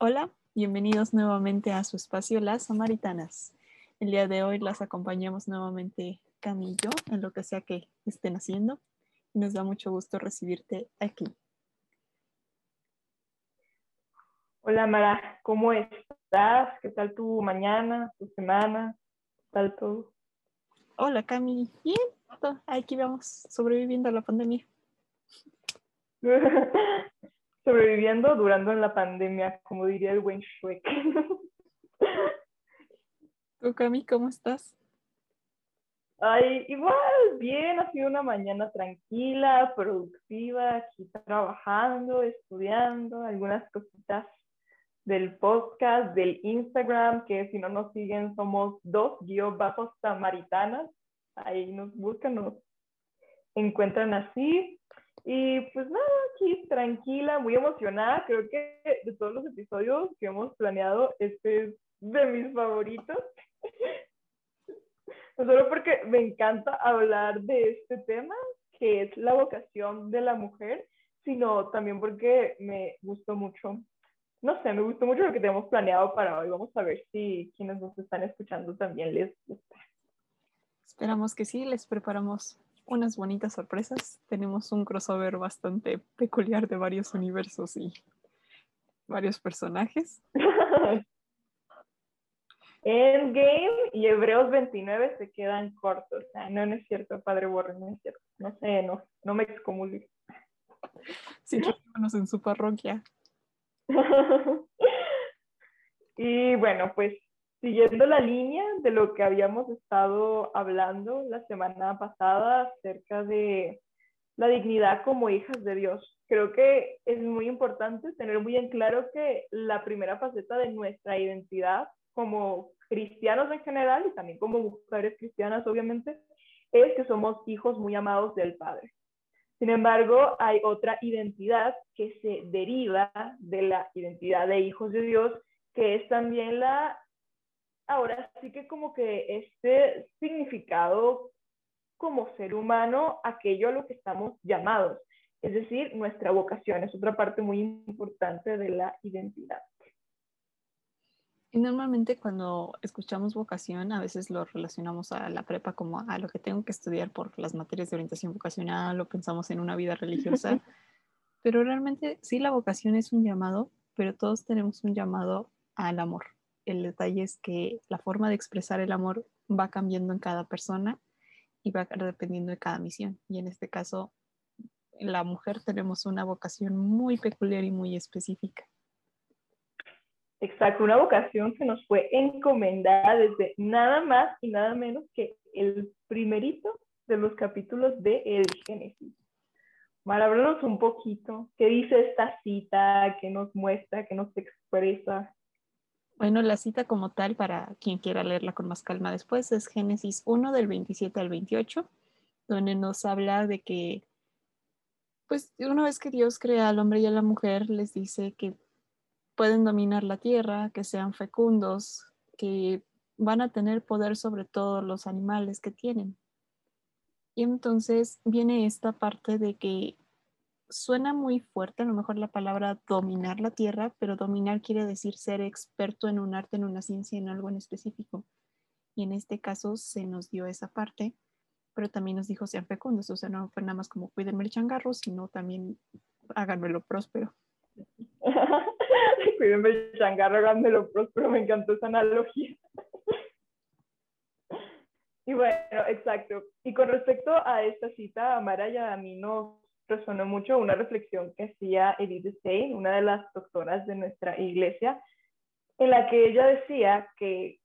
Hola, bienvenidos nuevamente a su espacio Las Samaritanas. El día de hoy las acompañamos nuevamente Camillo en lo que sea que estén haciendo y nos da mucho gusto recibirte aquí. Hola Mara, ¿cómo estás? ¿Qué tal tu mañana, tu semana? ¿Qué tal todo? Hola Cami, bien, aquí vamos sobreviviendo a la pandemia. sobreviviendo durando en la pandemia, como diría el buen Shrek. ¿Tú, Cami, cómo estás? Ay, igual, bien, ha sido una mañana tranquila, productiva, aquí trabajando, estudiando, algunas cositas del podcast, del Instagram, que si no nos siguen somos dos guion bajos samaritanas, ahí nos buscan, nos encuentran así. Y pues nada, aquí tranquila, muy emocionada. Creo que de todos los episodios que hemos planeado, este es de mis favoritos. no solo porque me encanta hablar de este tema, que es la vocación de la mujer, sino también porque me gustó mucho. No sé, me gustó mucho lo que tenemos planeado para hoy. Vamos a ver si quienes nos están escuchando también les gusta. Esperamos que sí, les preparamos unas bonitas sorpresas. Tenemos un crossover bastante peculiar de varios universos y varios personajes. Endgame y Hebreos 29 se quedan cortos. no, no es cierto, Padre Borre, no es cierto. No sé, no, no me excomulgue. Sí, en su parroquia. y bueno, pues siguiendo la línea de lo que habíamos estado hablando la semana pasada acerca de la dignidad como hijas de Dios. Creo que es muy importante tener muy en claro que la primera faceta de nuestra identidad como cristianos en general y también como mujeres cristianas, obviamente, es que somos hijos muy amados del Padre. Sin embargo, hay otra identidad que se deriva de la identidad de hijos de Dios, que es también la ahora sí que como que este significado como ser humano, aquello a lo que estamos llamados, es decir, nuestra vocación es otra parte muy importante de la identidad. Y normalmente cuando escuchamos vocación, a veces lo relacionamos a la prepa como a lo que tengo que estudiar por las materias de orientación vocacional o pensamos en una vida religiosa, pero realmente sí la vocación es un llamado, pero todos tenemos un llamado al amor el detalle es que la forma de expresar el amor va cambiando en cada persona y va dependiendo de cada misión. Y en este caso, la mujer tenemos una vocación muy peculiar y muy específica. Exacto, una vocación que nos fue encomendada desde nada más y nada menos que el primerito de los capítulos de El Génesis. Mar, un poquito. ¿Qué dice esta cita? ¿Qué nos muestra? ¿Qué nos expresa? Bueno, la cita como tal, para quien quiera leerla con más calma después, es Génesis 1 del 27 al 28, donde nos habla de que, pues una vez que Dios crea al hombre y a la mujer, les dice que pueden dominar la tierra, que sean fecundos, que van a tener poder sobre todos los animales que tienen. Y entonces viene esta parte de que suena muy fuerte, a lo mejor la palabra dominar la tierra, pero dominar quiere decir ser experto en un arte, en una ciencia, en algo en específico. Y en este caso se nos dio esa parte, pero también nos dijo sean fecundos, o sea, no fue nada más como cuídenme el changarro, sino también háganmelo próspero. cuídenme el changarro, háganmelo próspero, me encantó esa analogía. y bueno, exacto. Y con respecto a esta cita, Amara ya a mí nos resonó mucho una reflexión que hacía Edith Stein, una de las doctoras de nuestra iglesia, en la que ella decía que,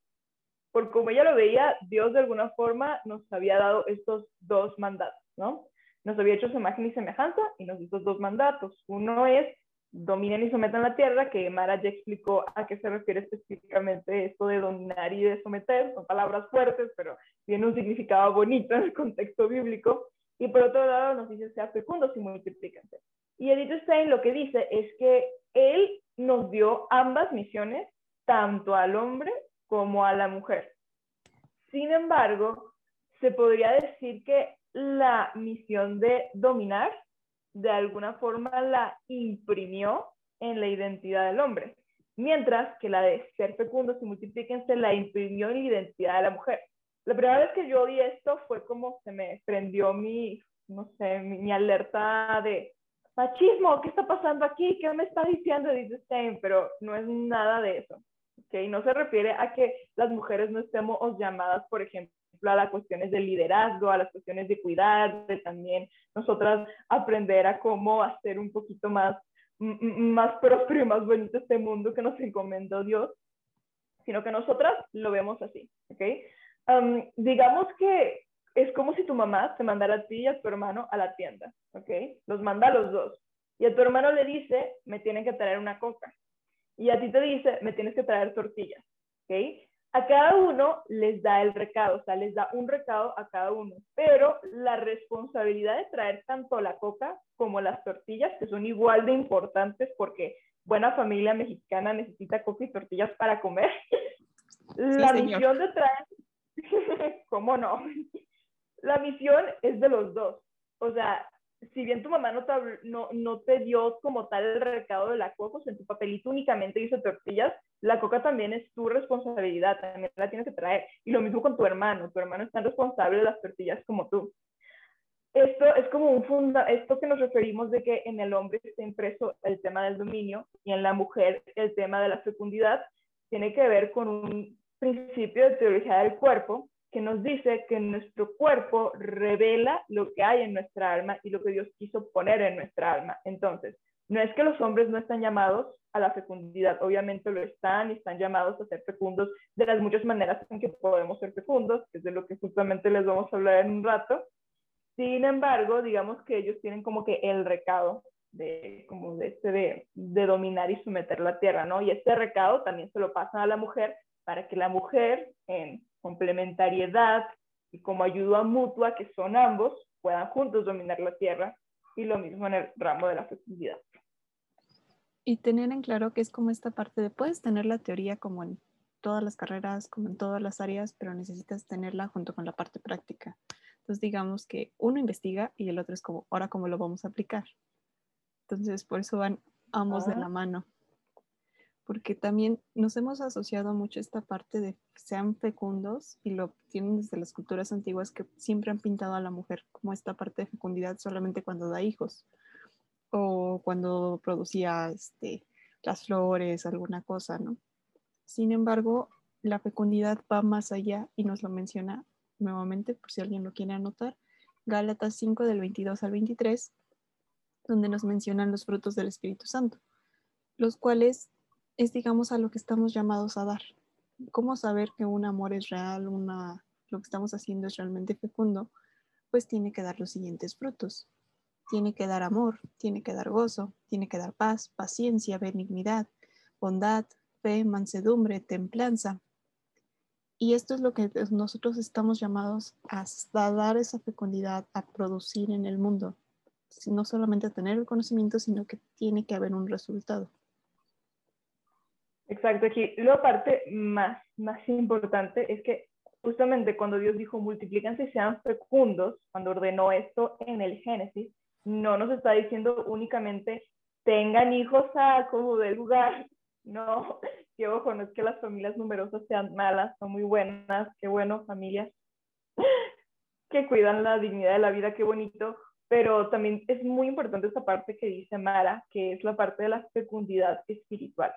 por como ella lo veía, Dios de alguna forma nos había dado estos dos mandatos, ¿no? Nos había hecho su imagen y semejanza y nos dio estos dos mandatos. Uno es dominen y sometan la tierra, que Mara ya explicó a qué se refiere específicamente esto de dominar y de someter, son palabras fuertes, pero tiene un significado bonito en el contexto bíblico. Y por otro lado nos dice sea fecundos y multiplíquense. Y Edith Stein lo que dice es que él nos dio ambas misiones, tanto al hombre como a la mujer. Sin embargo, se podría decir que la misión de dominar de alguna forma la imprimió en la identidad del hombre. mientras que la de ser fecundos y multipliquen se la imprimió en la identidad de la mujer. La primera vez que yo vi esto fue como se me prendió mi, no sé, mi, alerta de machismo, ¿qué está pasando aquí? ¿Qué me está diciendo Edith Stein? Pero no es nada de eso. ¿okay? No se refiere a que las mujeres no estemos llamadas, por ejemplo, a las cuestiones de liderazgo, a las cuestiones de cuidar, de también nosotras aprender a cómo hacer un poquito más, más próspero y más bonito este mundo que nos encomendó Dios, sino que nosotras lo vemos así, ¿ok? Digamos que es como si tu mamá te mandara a ti y a tu hermano a la tienda, ¿ok? Los manda a los dos. Y a tu hermano le dice, me tienen que traer una coca. Y a ti te dice, me tienes que traer tortillas, ¿ok? A cada uno les da el recado, o sea, les da un recado a cada uno. Pero la responsabilidad de traer tanto la coca como las tortillas, que son igual de importantes porque buena familia mexicana necesita coca y tortillas para comer. la misión de traer ¿Cómo no? La misión es de los dos. O sea, si bien tu mamá no te, no, no dio como tal el recado de la coca, o en tu papelito únicamente dice tortillas, la coca también es tu responsabilidad, también la tienes que traer. Y lo mismo con tu hermano, tu hermano es tan responsable de las tortillas como tú. Esto es como un funda, esto que nos referimos de que en el hombre está impreso el tema del dominio y en la mujer el tema de la fecundidad, tiene que ver con un principio de teología del cuerpo que nos dice que nuestro cuerpo revela lo que hay en nuestra alma y lo que Dios quiso poner en nuestra alma. Entonces, no es que los hombres no están llamados a la fecundidad, obviamente lo están y están llamados a ser fecundos de las muchas maneras en que podemos ser fecundos, es de lo que justamente les vamos a hablar en un rato. Sin embargo, digamos que ellos tienen como que el recado de, como de, este de dominar y someter la tierra, ¿no? Y este recado también se lo pasan a la mujer para que la mujer en complementariedad y como ayuda mutua, que son ambos, puedan juntos dominar la tierra y lo mismo en el ramo de la fecundidad. Y tener en claro que es como esta parte de, puedes tener la teoría como en todas las carreras, como en todas las áreas, pero necesitas tenerla junto con la parte práctica. Entonces digamos que uno investiga y el otro es como, ahora cómo lo vamos a aplicar. Entonces por eso van ambos de la mano porque también nos hemos asociado mucho esta parte de que sean fecundos y lo tienen desde las culturas antiguas que siempre han pintado a la mujer como esta parte de fecundidad solamente cuando da hijos o cuando producía este, las flores, alguna cosa, ¿no? Sin embargo, la fecundidad va más allá y nos lo menciona nuevamente, por si alguien lo quiere anotar, Gálatas 5 del 22 al 23, donde nos mencionan los frutos del Espíritu Santo, los cuales es, digamos, a lo que estamos llamados a dar. ¿Cómo saber que un amor es real, una, lo que estamos haciendo es realmente fecundo? Pues tiene que dar los siguientes frutos. Tiene que dar amor, tiene que dar gozo, tiene que dar paz, paciencia, benignidad, bondad, fe, mansedumbre, templanza. Y esto es lo que nosotros estamos llamados a dar esa fecundidad, a producir en el mundo. No solamente a tener el conocimiento, sino que tiene que haber un resultado. Exacto, aquí la parte más, más importante es que justamente cuando Dios dijo multiplíquense y sean fecundos, cuando ordenó esto en el Génesis, no nos está diciendo únicamente tengan hijos a como del lugar. No, que ojo, no es que las familias numerosas sean malas, son muy buenas, qué bueno, familias que cuidan la dignidad de la vida, qué bonito, pero también es muy importante esta parte que dice Mara, que es la parte de la fecundidad espiritual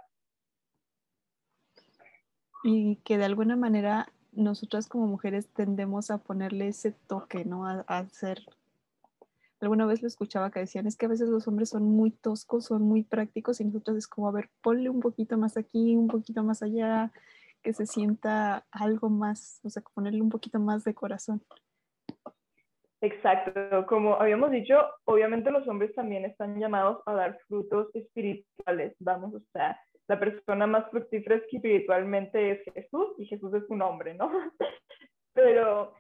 y que de alguna manera nosotras como mujeres tendemos a ponerle ese toque, ¿no? A, hacer... Alguna vez lo escuchaba que decían, es que a veces los hombres son muy toscos, son muy prácticos y nosotros es como, a ver, ponle un poquito más aquí, un poquito más allá, que se sienta algo más, o sea, ponerle un poquito más de corazón. Exacto, como habíamos dicho, obviamente los hombres también están llamados a dar frutos espirituales, vamos, o sea, la persona más fructífera espiritualmente es Jesús y Jesús es un hombre, ¿no? Pero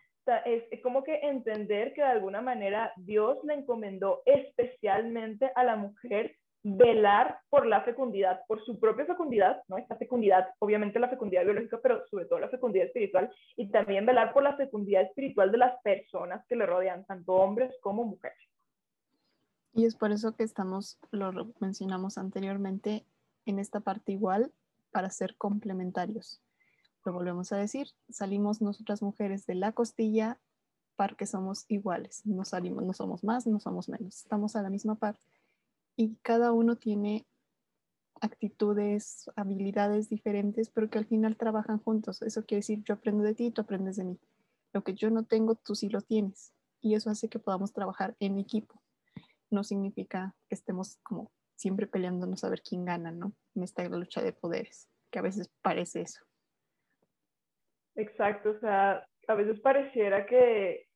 es como que entender que de alguna manera Dios le encomendó especialmente a la mujer velar por la fecundidad, por su propia fecundidad, ¿no? Esta fecundidad, obviamente la fecundidad biológica, pero sobre todo la fecundidad espiritual, y también velar por la fecundidad espiritual de las personas que le rodean, tanto hombres como mujeres. Y es por eso que estamos, lo mencionamos anteriormente, en esta parte igual, para ser complementarios. Lo volvemos a decir, salimos nosotras mujeres de la costilla para que somos iguales, no salimos, no somos más, no somos menos, estamos a la misma par y cada uno tiene actitudes, habilidades diferentes, pero que al final trabajan juntos. Eso quiere decir, yo aprendo de ti, tú aprendes de mí. Lo que yo no tengo, tú sí lo tienes. Y eso hace que podamos trabajar en equipo. No significa que estemos como siempre peleándonos a ver quién gana, ¿no? En esta lucha de poderes, que a veces parece eso. Exacto, o sea, a veces pareciera que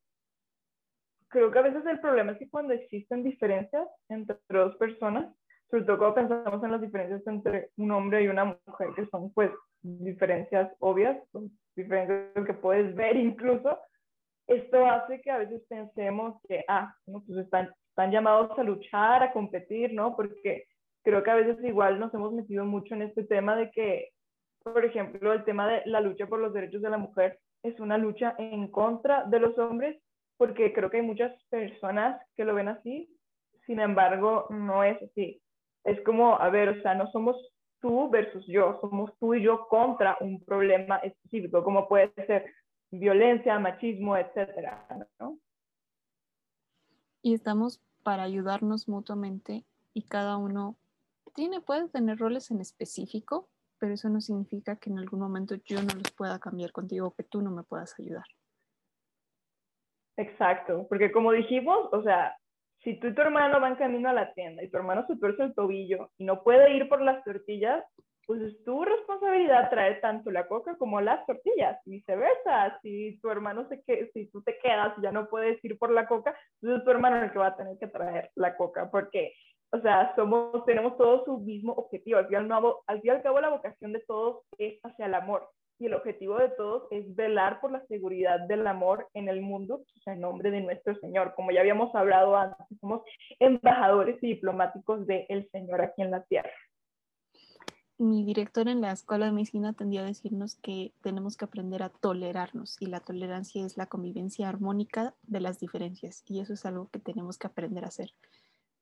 creo que a veces el problema es que cuando existen diferencias entre dos personas, sobre todo cuando pensamos en las diferencias entre un hombre y una mujer, que son pues diferencias obvias, son diferencias que puedes ver incluso, esto hace que a veces pensemos que, ah, no, pues están, están llamados a luchar, a competir, ¿no? Porque creo que a veces igual nos hemos metido mucho en este tema de que, por ejemplo, el tema de la lucha por los derechos de la mujer es una lucha en contra de los hombres, porque creo que hay muchas personas que lo ven así, sin embargo, no es así es como, a ver, o sea, no somos tú versus yo, somos tú y yo contra un problema específico, como puede ser violencia, machismo, etcétera, ¿no? Y estamos para ayudarnos mutuamente y cada uno tiene, puede tener roles en específico, pero eso no significa que en algún momento yo no los pueda cambiar contigo o que tú no me puedas ayudar. Exacto, porque como dijimos, o sea, si tú y tu hermano van camino a la tienda y tu hermano se tuerce el tobillo y no puede ir por las tortillas, pues es tu responsabilidad traer tanto la coca como las tortillas, y viceversa. Si tu hermano se que si tú te quedas y ya no puedes ir por la coca, pues es tu hermano el que va a tener que traer la coca, porque, o sea, somos, tenemos todos su mismo objetivo. Al fin, al al cabo, la vocación de todos es hacia el amor y el objetivo de todos es velar por la seguridad del amor en el mundo, pues, en nombre de nuestro Señor. Como ya habíamos hablado antes, somos embajadores y diplomáticos del Señor aquí en la tierra. Mi director en la escuela de medicina tendió a decirnos que tenemos que aprender a tolerarnos y la tolerancia es la convivencia armónica de las diferencias y eso es algo que tenemos que aprender a hacer.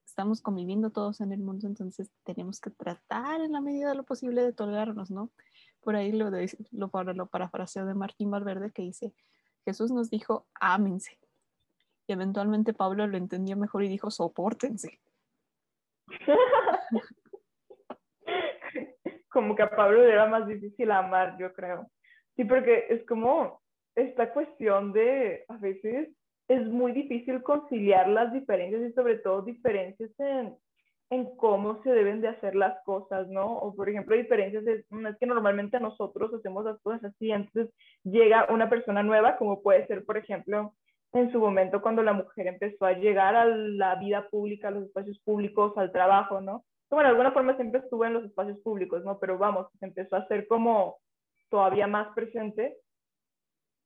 Estamos conviviendo todos en el mundo, entonces tenemos que tratar en la medida de lo posible de tolerarnos, ¿no? Por ahí lo, de, lo, lo parafraseo de Martín Valverde que dice, Jesús nos dijo, ámense. Y eventualmente Pablo lo entendió mejor y dijo, soportense. como que a Pablo le era más difícil amar, yo creo. Sí, porque es como esta cuestión de, a veces es muy difícil conciliar las diferencias y sobre todo diferencias en, en cómo se deben de hacer las cosas, ¿no? O por ejemplo, diferencias es, es que normalmente nosotros hacemos las cosas así, entonces llega una persona nueva, como puede ser, por ejemplo, en su momento cuando la mujer empezó a llegar a la vida pública, a los espacios públicos, al trabajo, ¿no? Bueno, de alguna forma siempre estuvo en los espacios públicos, ¿no? Pero vamos, empezó a ser como todavía más presente.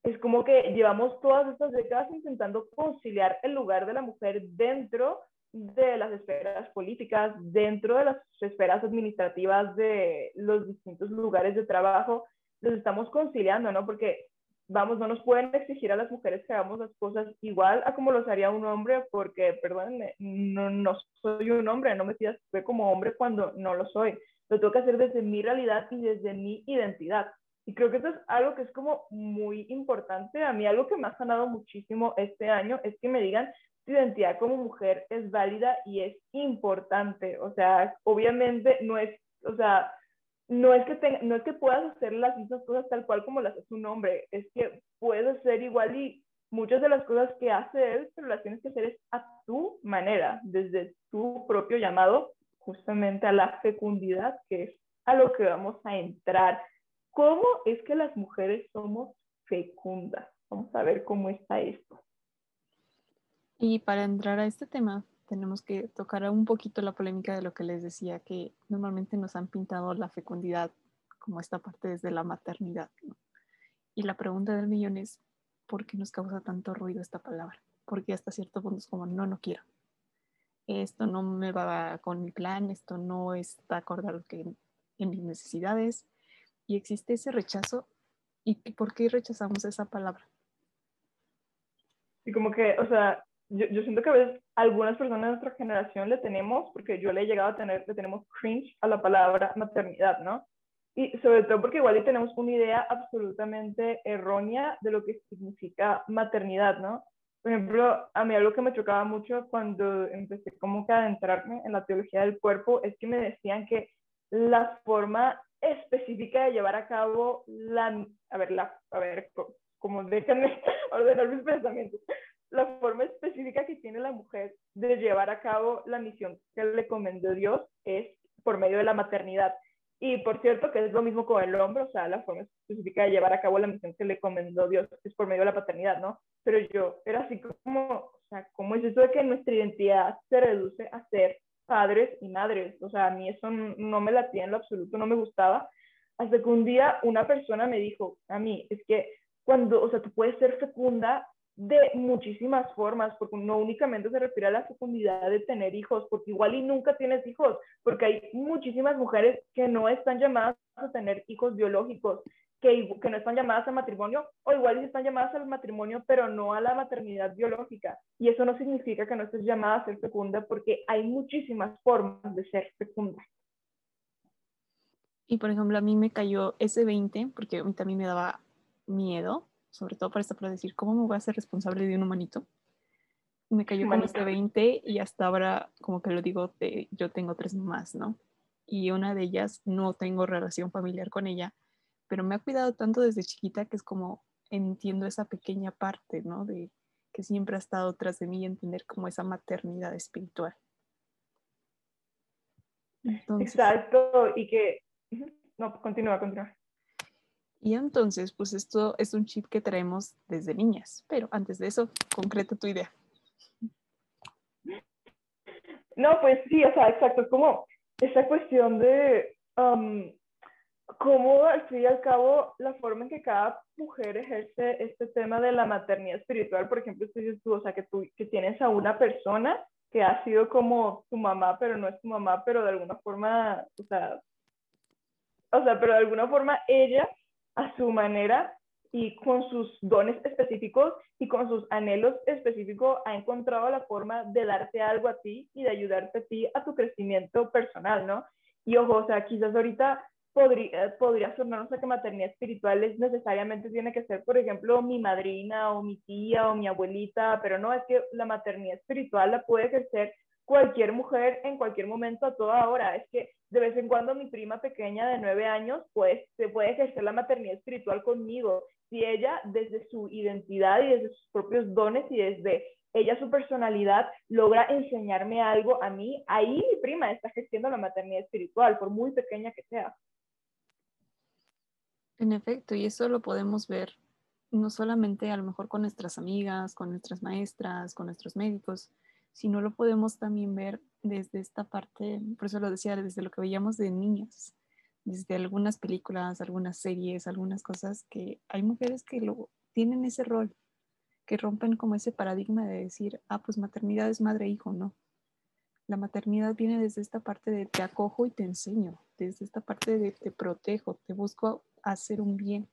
Es como que llevamos todas estas décadas intentando conciliar el lugar de la mujer dentro de las esferas políticas, dentro de las esferas administrativas de los distintos lugares de trabajo, los estamos conciliando, ¿no? Porque, vamos, no nos pueden exigir a las mujeres que hagamos las cosas igual a como los haría un hombre, porque, perdónenme, no, no soy un hombre, no me pidas como hombre cuando no lo soy. Lo tengo que hacer desde mi realidad y desde mi identidad. Y creo que eso es algo que es como muy importante. A mí algo que me ha sanado muchísimo este año es que me digan, tu identidad como mujer es válida y es importante. O sea, obviamente no es, o sea, no es que, no es que puedas hacer las mismas cosas tal cual como las hace un hombre, es que puedes ser igual y muchas de las cosas que hace él, pero las tienes que hacer es a tu manera, desde tu propio llamado, justamente a la fecundidad, que es a lo que vamos a entrar. ¿Cómo es que las mujeres somos fecundas? Vamos a ver cómo está esto. Y para entrar a este tema, tenemos que tocar un poquito la polémica de lo que les decía, que normalmente nos han pintado la fecundidad como esta parte desde la maternidad. Y la pregunta del millón es, ¿por qué nos causa tanto ruido esta palabra? Porque hasta cierto punto es como, no, no quiero. Esto no me va con mi plan, esto no está acordado que en mis necesidades. Y existe ese rechazo. ¿Y por qué rechazamos esa palabra? Y como que, o sea, yo, yo, siento que a veces algunas personas de nuestra generación le tenemos, porque yo le he llegado a tener, le tenemos cringe a la palabra maternidad, ¿no? y sobre todo porque igual tenemos una idea absolutamente errónea de lo que significa maternidad, ¿no? Por ejemplo, a mí algo que me chocaba mucho cuando empecé como que a adentrarme en la teología del cuerpo es que me decían que la forma específica de llevar a cabo la, a ver, la, a ver, como déjenme ordenar mis pensamientos, la forma específica que tiene la mujer de llevar a cabo la misión que le comendó Dios es por medio de la maternidad. Y por cierto, que es lo mismo con el hombre, o sea, la forma específica de llevar a cabo la misión que le comendó Dios es por medio de la paternidad, ¿no? Pero yo era así como, o sea, ¿cómo es eso de que nuestra identidad se reduce a ser padres y madres? O sea, a mí eso no me latía en lo absoluto, no me gustaba. Hasta que un día una persona me dijo a mí, es que cuando, o sea, tú puedes ser fecunda de muchísimas formas, porque no únicamente se refiere a la fecundidad de tener hijos, porque igual y nunca tienes hijos, porque hay muchísimas mujeres que no están llamadas a tener hijos biológicos, que, que no están llamadas al matrimonio, o igual y están llamadas al matrimonio, pero no a la maternidad biológica. Y eso no significa que no estés llamada a ser fecunda, porque hay muchísimas formas de ser fecunda. Y por ejemplo, a mí me cayó ese 20, porque a mí también me daba miedo, sobre todo para esto, para decir, ¿cómo me voy a ser responsable de un humanito? Me cayó con este 20 y hasta ahora, como que lo digo, yo tengo tres mamás, ¿no? Y una de ellas no tengo relación familiar con ella, pero me ha cuidado tanto desde chiquita que es como entiendo esa pequeña parte, ¿no? De que siempre ha estado tras de mí y entender como esa maternidad espiritual. Exacto, y que... No, continúa, continúa. Y entonces, pues esto es un chip que traemos desde niñas. Pero antes de eso, concreta tu idea. No, pues sí, o sea, exacto, es como esa cuestión de um, cómo al fin y al cabo la forma en que cada mujer ejerce este tema de la maternidad espiritual, por ejemplo, tú, o sea, que tú que tienes a una persona que ha sido como tu mamá, pero no es tu mamá, pero de alguna forma, o sea, o sea, pero de alguna forma ella a su manera y con sus dones específicos y con sus anhelos específicos ha encontrado la forma de darte algo a ti y de ayudarte a ti a tu crecimiento personal, ¿no? Y ojo, o sea, quizás ahorita podría, podría sonarnos a que maternidad espiritual es necesariamente tiene que ser, por ejemplo, mi madrina o mi tía o mi abuelita, pero no, es que la maternidad espiritual la puede ejercer cualquier mujer en cualquier momento a toda hora. Es que de vez en cuando mi prima pequeña de nueve años, pues se puede ejercer la maternidad espiritual conmigo. Si ella desde su identidad y desde sus propios dones y desde ella su personalidad logra enseñarme algo a mí, ahí mi prima está ejerciendo la maternidad espiritual, por muy pequeña que sea. En efecto, y eso lo podemos ver no solamente a lo mejor con nuestras amigas, con nuestras maestras, con nuestros médicos, si no lo podemos también ver desde esta parte, por eso lo decía, desde lo que veíamos de niñas, desde algunas películas, algunas series, algunas cosas que hay mujeres que tienen ese rol, que rompen como ese paradigma de decir, ah, pues maternidad es madre-hijo, no. La maternidad viene desde esta parte de te acojo y te enseño, desde esta parte de te protejo, te busco hacer un bien.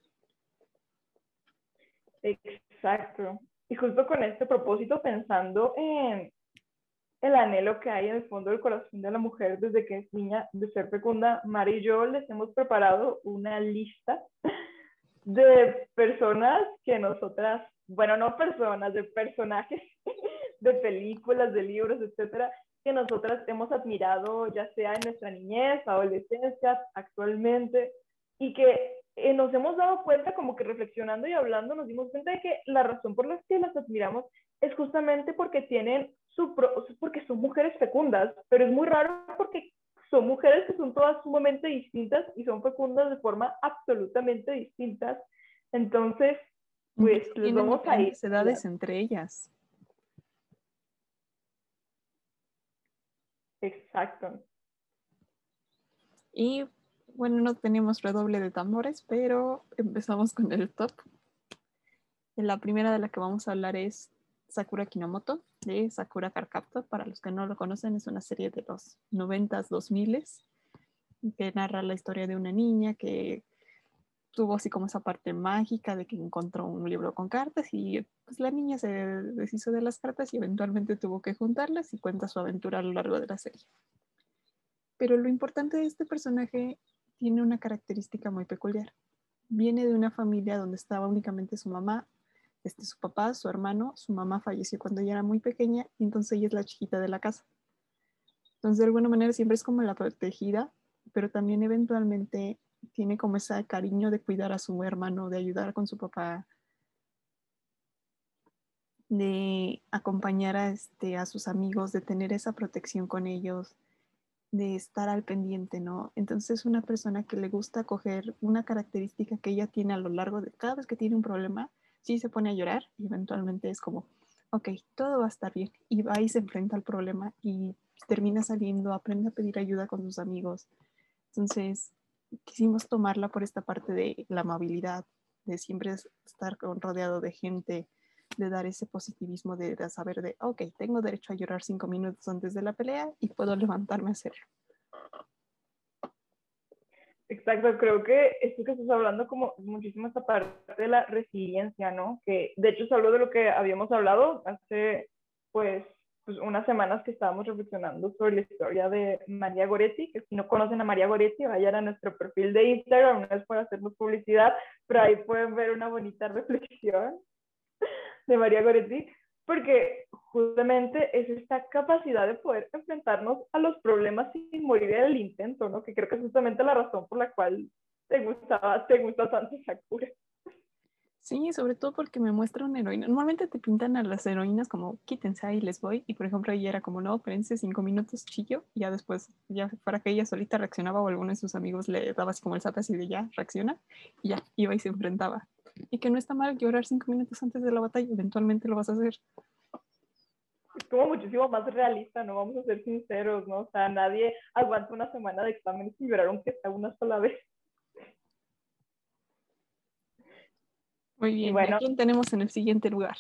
Exacto. Y justo con este propósito, pensando en, el anhelo que hay en el fondo del corazón de la mujer desde que es niña de ser fecunda. Mari y yo les hemos preparado una lista de personas que nosotras, bueno, no personas, de personajes de películas, de libros, etcétera, que nosotras hemos admirado, ya sea en nuestra niñez, adolescencia, actualmente, y que eh, nos hemos dado cuenta, como que reflexionando y hablando, nos dimos cuenta de que la razón por la que las admiramos es justamente porque tienen su porque son mujeres fecundas, pero es muy raro porque son mujeres que son todas sumamente distintas y son fecundas de forma absolutamente distintas. Entonces, pues les vamos a ir. edades entre ellas. Exacto. Y bueno, no tenemos redoble de tambores, pero empezamos con el top. La primera de la que vamos a hablar es Sakura Kinomoto de Sakura Carcaptor. Para los que no lo conocen, es una serie de los 90s, 2000 que narra la historia de una niña que tuvo así como esa parte mágica de que encontró un libro con cartas y pues la niña se deshizo de las cartas y eventualmente tuvo que juntarlas y cuenta su aventura a lo largo de la serie. Pero lo importante de este personaje tiene una característica muy peculiar. Viene de una familia donde estaba únicamente su mamá, este, su papá, su hermano, su mamá falleció cuando ella era muy pequeña y entonces ella es la chiquita de la casa. Entonces, de alguna manera siempre es como la protegida, pero también eventualmente tiene como ese cariño de cuidar a su hermano, de ayudar con su papá, de acompañar a, este, a sus amigos, de tener esa protección con ellos, de estar al pendiente, ¿no? Entonces es una persona que le gusta coger una característica que ella tiene a lo largo de cada vez que tiene un problema, sí se pone a llorar y eventualmente es como, ok, todo va a estar bien. Y va y se enfrenta al problema y termina saliendo, aprende a pedir ayuda con sus amigos. Entonces, quisimos tomarla por esta parte de la amabilidad, de siempre estar rodeado de gente, de dar ese positivismo de, saber de, ok, tengo derecho a llorar cinco minutos antes de la pelea y puedo levantarme a hacerlo. Exacto, creo que esto que estás hablando como muchísimo esta parte de la resiliencia, ¿no? Que de hecho es algo de lo que habíamos hablado hace pues, pues unas semanas que estábamos reflexionando sobre la historia de María Goretti, que si no conocen a María Goretti, vayan a nuestro perfil de Instagram, no es por hacernos publicidad, pero ahí pueden ver una bonita reflexión de María Goretti, porque justamente es esta capacidad de poder enfrentarnos a los problemas sin morir en el intento, ¿no? Que creo que es justamente la razón por la cual te gustaba, te gusta tanto Sakura. Sí, sobre todo porque me muestra una heroína. Normalmente te pintan a las heroínas como quítense ahí, les voy. Y por ejemplo, ella era como, no, espérense cinco minutos, chillo. Y ya después, ya para que ella solita reaccionaba o alguno de sus amigos le daba así como el zap así de ya, reacciona. Y ya, iba y se enfrentaba y que no está mal llorar cinco minutos antes de la batalla, eventualmente lo vas a hacer. Es como muchísimo más realista, ¿no? Vamos a ser sinceros, ¿no? O sea, nadie aguanta una semana de exámenes y llorar aunque sea una sola vez. Muy bien, bueno, ¿a quién tenemos en el siguiente lugar?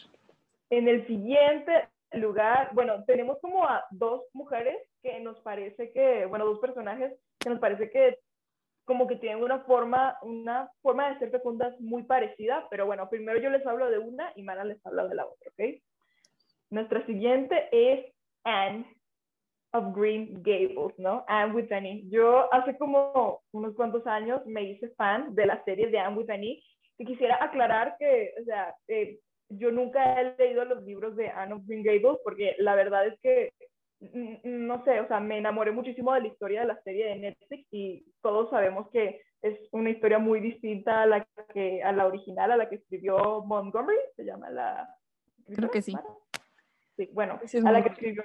En el siguiente lugar, bueno, tenemos como a dos mujeres que nos parece que, bueno, dos personajes que nos parece que como que tienen una forma, una forma de ser fecundas muy parecida, pero bueno, primero yo les hablo de una y Mara les habla de la otra, ¿ok? Nuestra siguiente es Anne of Green Gables, ¿no? Anne with Annie. Yo hace como unos cuantos años me hice fan de la serie de Anne with Annie y quisiera aclarar que, o sea, eh, yo nunca he leído los libros de Anne of Green Gables porque la verdad es que no sé, o sea, me enamoré muchísimo de la historia de la serie de Netflix y todos sabemos que es una historia muy distinta a la, que, a la original, a la que escribió Montgomery, se llama la... Creo que sí. Sí, bueno, a la que escribió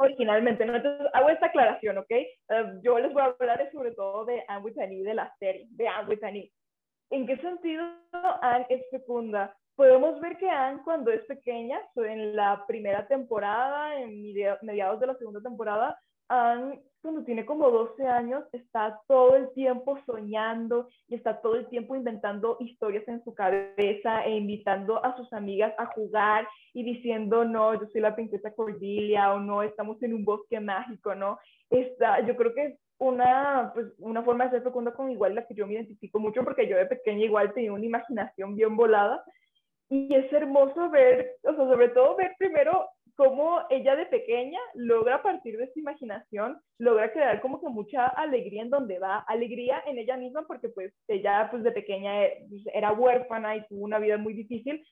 originalmente. ¿no? Entonces, hago esta aclaración, ¿ok? Eh, yo les voy a hablar sobre todo de Anne Whitney, de la serie, de Anne Whitney. ¿En qué sentido Anne es fecunda? Podemos ver que Anne cuando es pequeña, en la primera temporada, en mediados de la segunda temporada, Anne cuando tiene como 12 años está todo el tiempo soñando y está todo el tiempo inventando historias en su cabeza e invitando a sus amigas a jugar y diciendo, no, yo soy la princesa Cordelia o no, estamos en un bosque mágico, ¿no? Está, yo creo que una, pues, una forma de ser fecunda con igual la que yo me identifico mucho porque yo de pequeña igual tenía una imaginación bien volada y es hermoso ver, o sea, sobre todo ver primero cómo ella de pequeña logra a partir de su imaginación, logra crear como que mucha alegría en donde va, alegría en ella misma porque pues ella pues de pequeña eh, pues, era huérfana y tuvo una vida muy difícil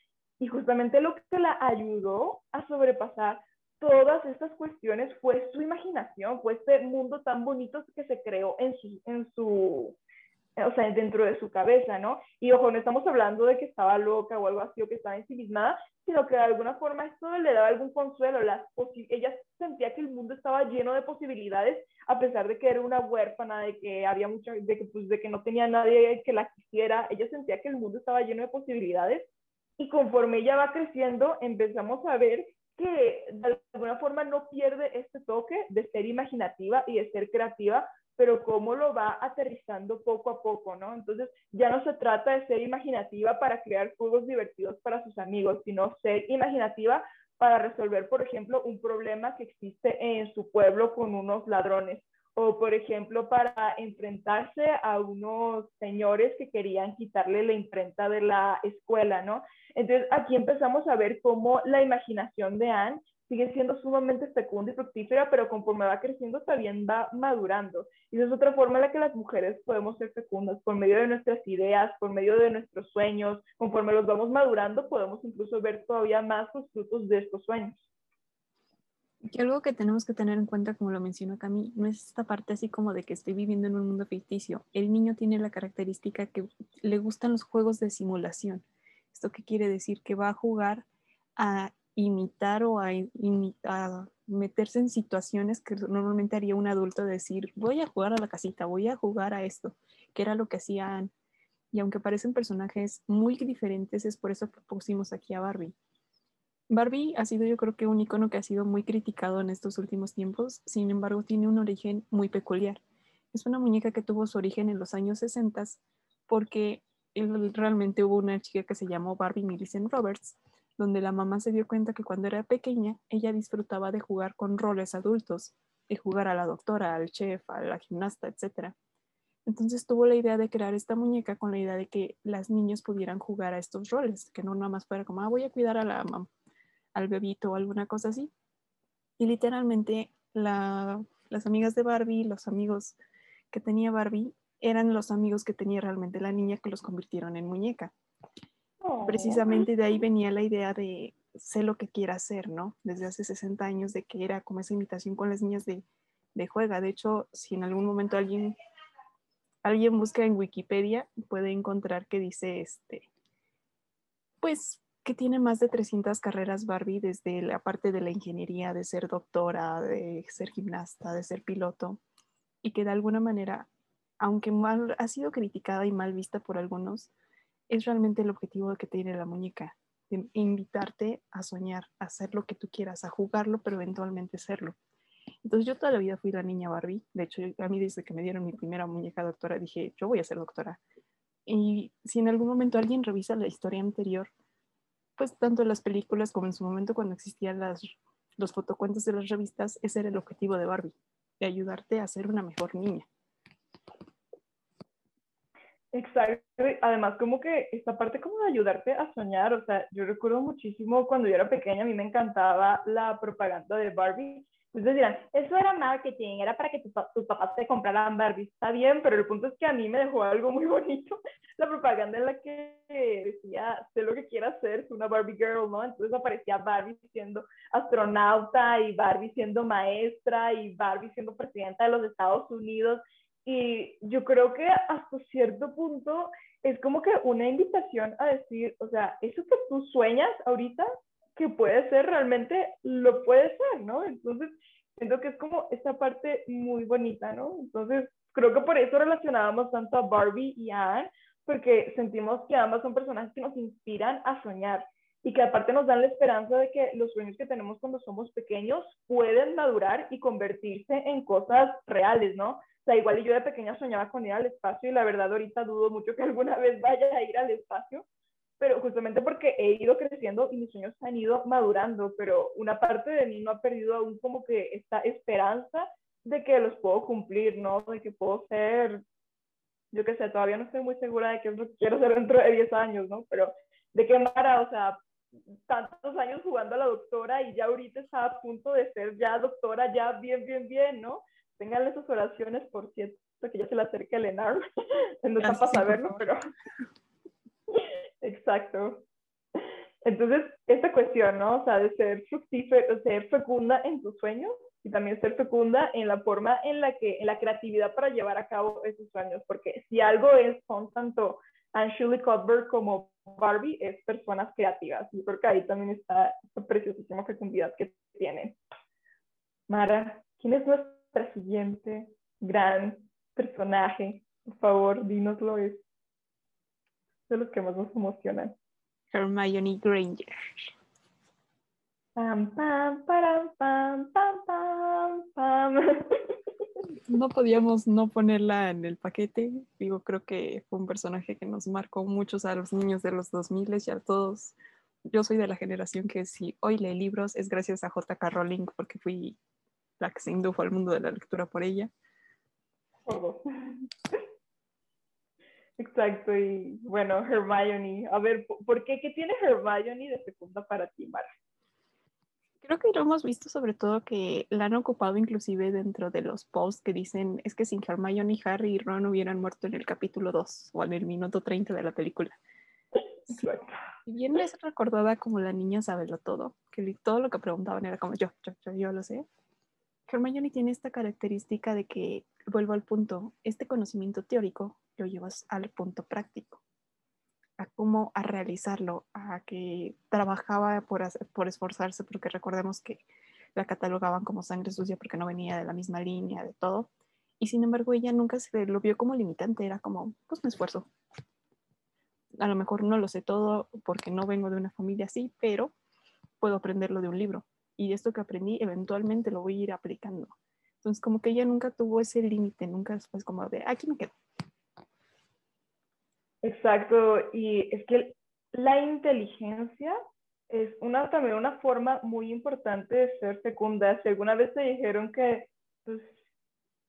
y justamente lo que la ayudó a sobrepasar todas estas cuestiones fue su imaginación, fue este mundo tan bonito que se creó en su, en su, o sea, dentro de su cabeza, ¿no? Y ojo, no estamos hablando de que estaba loca o algo así o que estaba ensimismada, sino que de alguna forma esto le daba algún consuelo. Ella sentía que el mundo estaba lleno de posibilidades, a pesar de que era una huérfana, de que había mucha, de que, pues, de que no tenía nadie que la quisiera. Ella sentía que el mundo estaba lleno de posibilidades. Y conforme ella va creciendo, empezamos a ver que de alguna forma no pierde este toque de ser imaginativa y de ser creativa, pero cómo lo va aterrizando poco a poco, ¿no? Entonces ya no se trata de ser imaginativa para crear juegos divertidos para sus amigos, sino ser imaginativa para resolver, por ejemplo, un problema que existe en su pueblo con unos ladrones o, por ejemplo, para enfrentarse a unos señores que querían quitarle la imprenta de la escuela, ¿no? Entonces aquí empezamos a ver cómo la imaginación de Anne sigue siendo sumamente fecunda y fructífera, pero conforme va creciendo también va madurando. Y esa es otra forma en la que las mujeres podemos ser fecundas, por medio de nuestras ideas, por medio de nuestros sueños. Conforme los vamos madurando, podemos incluso ver todavía más los frutos de estos sueños. Y algo que tenemos que tener en cuenta, como lo mencionó Cami, no es esta parte así como de que estoy viviendo en un mundo ficticio. El niño tiene la característica que le gustan los juegos de simulación. ¿Esto qué quiere decir? Que va a jugar a imitar o a, meterse en situaciones que normalmente haría un adulto decir, voy a jugar a la casita, voy a jugar a esto, que era lo que hacían. Y aunque parecen personajes muy diferentes, es por eso que pusimos aquí a Barbie. Barbie ha sido yo creo que un icono que ha sido muy criticado en estos últimos tiempos, sin embargo tiene un origen muy peculiar. Es una muñeca que tuvo su origen en los años 60 porque realmente hubo una chica que se llamó Barbie Millicent Roberts, donde la mamá se dio cuenta que cuando era pequeña ella disfrutaba de jugar con roles adultos, de jugar a la doctora, al chef, a la gimnasta, etc. Entonces tuvo la idea de crear esta muñeca con la idea de que las niñas pudieran jugar a estos roles, que no nada más fuera como, ah, voy a cuidar a al bebito o alguna cosa así. Y literalmente las amigas de Barbie, los amigos que tenía Barbie, eran los amigos que tenía realmente la niña que los convirtieron en muñeca. Oh. Precisamente de ahí venía la idea de sé lo que quiera hacer, ¿no? Desde hace 60 años de que era como esa invitación con las niñas de, de juega. De hecho, si en algún momento alguien, alguien busca en Wikipedia, puede encontrar que dice, este, pues que tiene más de 300 carreras Barbie, desde la parte de la ingeniería, de ser doctora, de ser gimnasta, de ser piloto, y que de alguna manera, aunque mal, ha sido criticada y mal vista por algunos, es realmente el objetivo que tiene la muñeca, de invitarte a soñar, a hacer lo que tú quieras, a jugarlo, pero eventualmente serlo. Entonces yo toda la vida fui la niña Barbie. De hecho, a mí desde que me dieron mi primera muñeca doctora dije, yo voy a ser doctora. Y si en algún momento alguien revisa la historia anterior, pues tanto en las películas como en su momento cuando existían las, los fotocuentos de las revistas, ese era el objetivo de Barbie, de ayudarte a ser una mejor niña. Exacto, además como que esta parte como de ayudarte a soñar, o sea, yo recuerdo muchísimo cuando yo era pequeña, a mí me encantaba la propaganda de Barbie. Entonces dirán, eso era marketing, era para que tus papás te compraran Barbie. Está bien, pero el punto es que a mí me dejó algo muy bonito, la propaganda en la que decía, sé lo que quieras ser, es una Barbie girl, ¿no? Entonces aparecía Barbie siendo astronauta y Barbie siendo maestra y Barbie siendo presidenta de los Estados Unidos y yo creo que hasta cierto punto es como que una invitación a decir, o sea, eso que tú sueñas ahorita, que puede ser realmente, lo puede ser, ¿no? Entonces, siento que es como esta parte muy bonita, ¿no? Entonces, creo que por eso relacionábamos tanto a Barbie y a Anne, porque sentimos que ambas son personajes que nos inspiran a soñar y que aparte nos dan la esperanza de que los sueños que tenemos cuando somos pequeños pueden madurar y convertirse en cosas reales, ¿no? Sea, igual y yo de pequeña soñaba con ir al espacio y la verdad ahorita dudo mucho que alguna vez vaya a ir al espacio, pero justamente porque he ido creciendo y mis sueños han ido madurando, pero una parte de mí no ha perdido aún como que esta esperanza de que los puedo cumplir, ¿no? De que puedo ser, yo qué sé, todavía no estoy muy segura de qué es lo que quiero ser dentro de 10 años, ¿no? Pero de qué Mara, o sea, tantos años jugando a la doctora y ya ahorita está a punto de ser ya doctora, ya bien, bien, bien, ¿no? Ténganle sus oraciones, por cierto, que ya se le acerca el ENAR. no está para saberlo, pero. Exacto. Entonces, esta cuestión, ¿no? O sea, de ser fructífera, ser fecunda en tus sueños y también ser fecunda en la forma en la que, en la creatividad para llevar a cabo esos sueños, porque si algo es, son tanto Anne Shirley Cuthbert como Barbie, es personas creativas. Yo creo que ahí también está esta preciosísima fecundidad que tienen. Mara, ¿quién es nuestra siguiente gran personaje. Por favor, dínoslo, es de los que más nos emocionan. Hermione Granger. Pam, pam, pam, pam, pam, pam. No podíamos no ponerla en el paquete. Digo, creo que fue un personaje que nos marcó muchos a los niños de los 2000 y a todos. Yo soy de la generación que si hoy lee libros es gracias a J.K. Rowling porque fui la que se indujo al mundo de la lectura por ella. Exacto, y bueno, Hermione. A ver, ¿por qué? ¿Qué tiene Hermione de segunda para ti, Mara? Creo que lo hemos visto sobre todo que la han ocupado inclusive dentro de los posts que dicen es que sin Hermione, Harry y Ron hubieran muerto en el capítulo 2 o en el minuto 30 de la película. Si bien les recordaba como la niña sabelo todo, que todo lo que preguntaban era como yo, yo, yo, yo lo sé. Hermione tiene esta característica de que, vuelvo al punto, este conocimiento teórico lo llevas al punto práctico a cómo a realizarlo, a que trabajaba por, por esforzarse, porque recordemos que la catalogaban como sangre sucia porque no venía de la misma línea, de todo. Y sin embargo, ella nunca se lo vio como limitante, era como, pues me esfuerzo. A lo mejor no lo sé todo porque no vengo de una familia así, pero puedo aprenderlo de un libro. Y esto que aprendí, eventualmente lo voy a ir aplicando. Entonces, como que ella nunca tuvo ese límite, nunca después como de, aquí me quedo. Exacto, y es que la inteligencia es una, también una forma muy importante de ser fecunda. Si alguna vez te dijeron que, pues,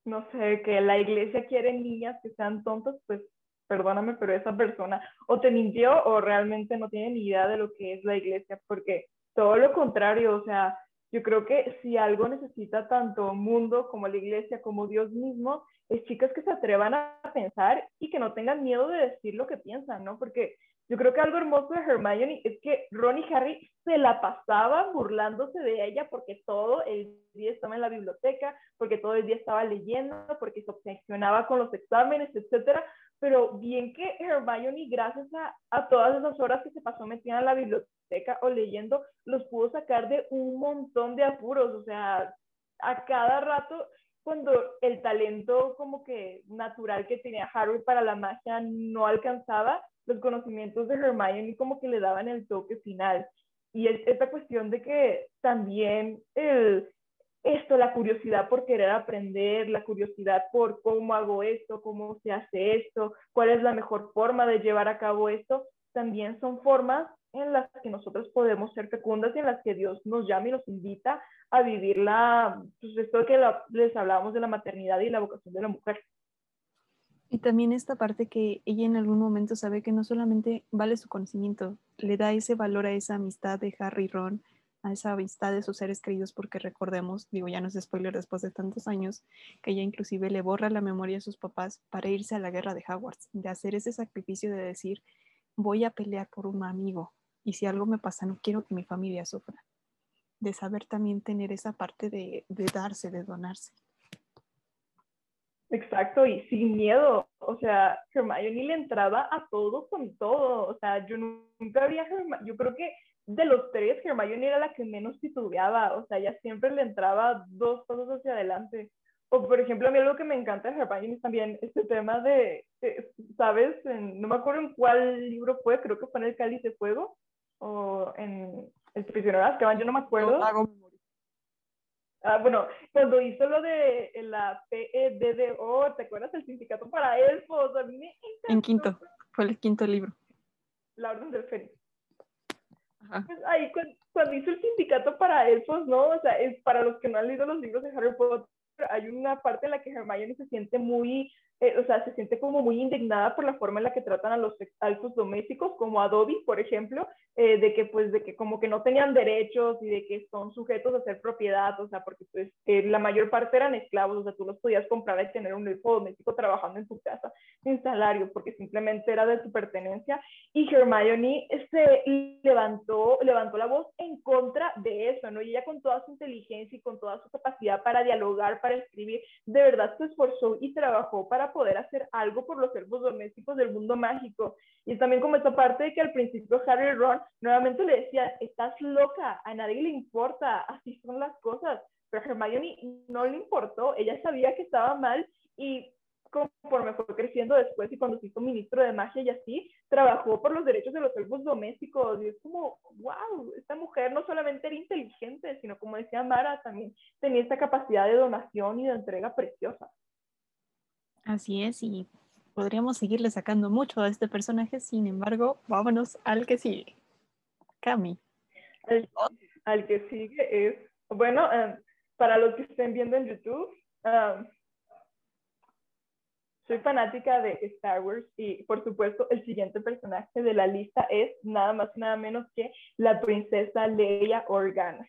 no sé, que la iglesia quiere niñas que sean tontas, pues perdóname, pero esa persona o te mintió o realmente no tiene ni idea de lo que es la iglesia, porque todo lo contrario, o sea, yo creo que si algo necesita tanto mundo como la iglesia, como Dios mismo, es chicas que se atrevan a pensar y que no tengan miedo de decir lo que piensan, ¿no? Porque yo creo que algo hermoso de Hermione es que Ron y Harry se la pasaban burlándose de ella porque todo el día estaba en la biblioteca, porque todo el día estaba leyendo, porque se obsesionaba con los exámenes, etcétera. Pero bien que Hermione, gracias a, a todas esas horas que se pasó metida en la biblioteca o leyendo, los pudo sacar de un montón de apuros. O sea, a cada rato cuando el talento como que natural que tenía Harry para la magia no alcanzaba, los conocimientos de Hermione como que le daban el toque final. Y es esta cuestión de que también el, esto, la curiosidad por querer aprender, la curiosidad por cómo hago esto, cómo se hace esto, cuál es la mejor forma de llevar a cabo esto, también son formas en las que nosotros podemos ser fecundas y en las que Dios nos llama y nos invita a vivir la, pues esto que les hablábamos de la maternidad y la vocación de la mujer. Y también esta parte que ella en algún momento sabe que no solamente vale su conocimiento, le da ese valor a esa amistad de Harry y Ron, a esa amistad de sus seres queridos, porque recordemos, digo, ya no es spoiler después de tantos años, que ella inclusive le borra la memoria a sus papás para irse a la guerra de Hogwarts, de hacer ese sacrificio de decir, voy a pelear por un amigo, y si algo me pasa, no quiero que mi familia sufra de saber también tener esa parte de, de darse, de donarse. Exacto, y sin miedo. O sea, Hermione le entraba a todo con todo. O sea, yo nunca había yo creo que de los tres, Hermione era la que menos titubeaba. O sea, ella siempre le entraba dos pasos hacia adelante. O, por ejemplo, a mí algo que me encanta de Hermione es también este tema de, ¿sabes? no me acuerdo en cuál libro fue, creo que fue en El Cáliz de Fuego, o en el prisionero de Azkaban, yo no me acuerdo. Ah, bueno, cuando hizo lo de la PEDDO, ¿te acuerdas? El sindicato para elfos, a mí me En quinto, fue el quinto libro. La Orden del Fénix. Pues ahí cuando, hizo el sindicato para elfos, ¿no? O sea, es para los que no han leído los libros de Harry Potter, hay una parte en la que Hermione se siente muy eh, o sea, se siente como muy indignada por la forma en la que tratan a los altos domésticos, como a Dobby, por ejemplo, eh, de que pues de que como que no tenían derechos y de que son sujetos a ser propiedad, o sea, porque pues eh, la mayor parte eran esclavos, o sea, tú los podías comprar y tener un elfo doméstico trabajando en tu casa sin salario, porque simplemente era de tu pertenencia, y Hermione se levantó, levantó la voz en contra de eso, ¿no? Y ella con toda su inteligencia y con toda su capacidad para dialogar, para escribir, de verdad se esforzó y trabajó para poder hacer algo por los servos domésticos del mundo mágico. Y también como esta parte de que al principio Harry Ron nuevamente le decía, estás loca, a nadie le importa, así son las cosas. Pero Hermione no le importó, ella sabía que estaba mal y conforme fue creciendo después y cuando se hizo ministro de magia y así, trabajó por los derechos de los servos domésticos. Y es como, wow, esta mujer no solamente era inteligente, sino como decía Mara, también tenía esta capacidad de donación y de entrega preciosa. Así es, y podríamos seguirle sacando mucho a este personaje, sin embargo, vámonos al que sigue. Cami. Al, que sigue es, bueno, em, para los que estén viendo en YouTube, em, soy fanática de Star Wars y por supuesto el siguiente personaje de la lista es nada más y nada menos que la princesa Leia Organa.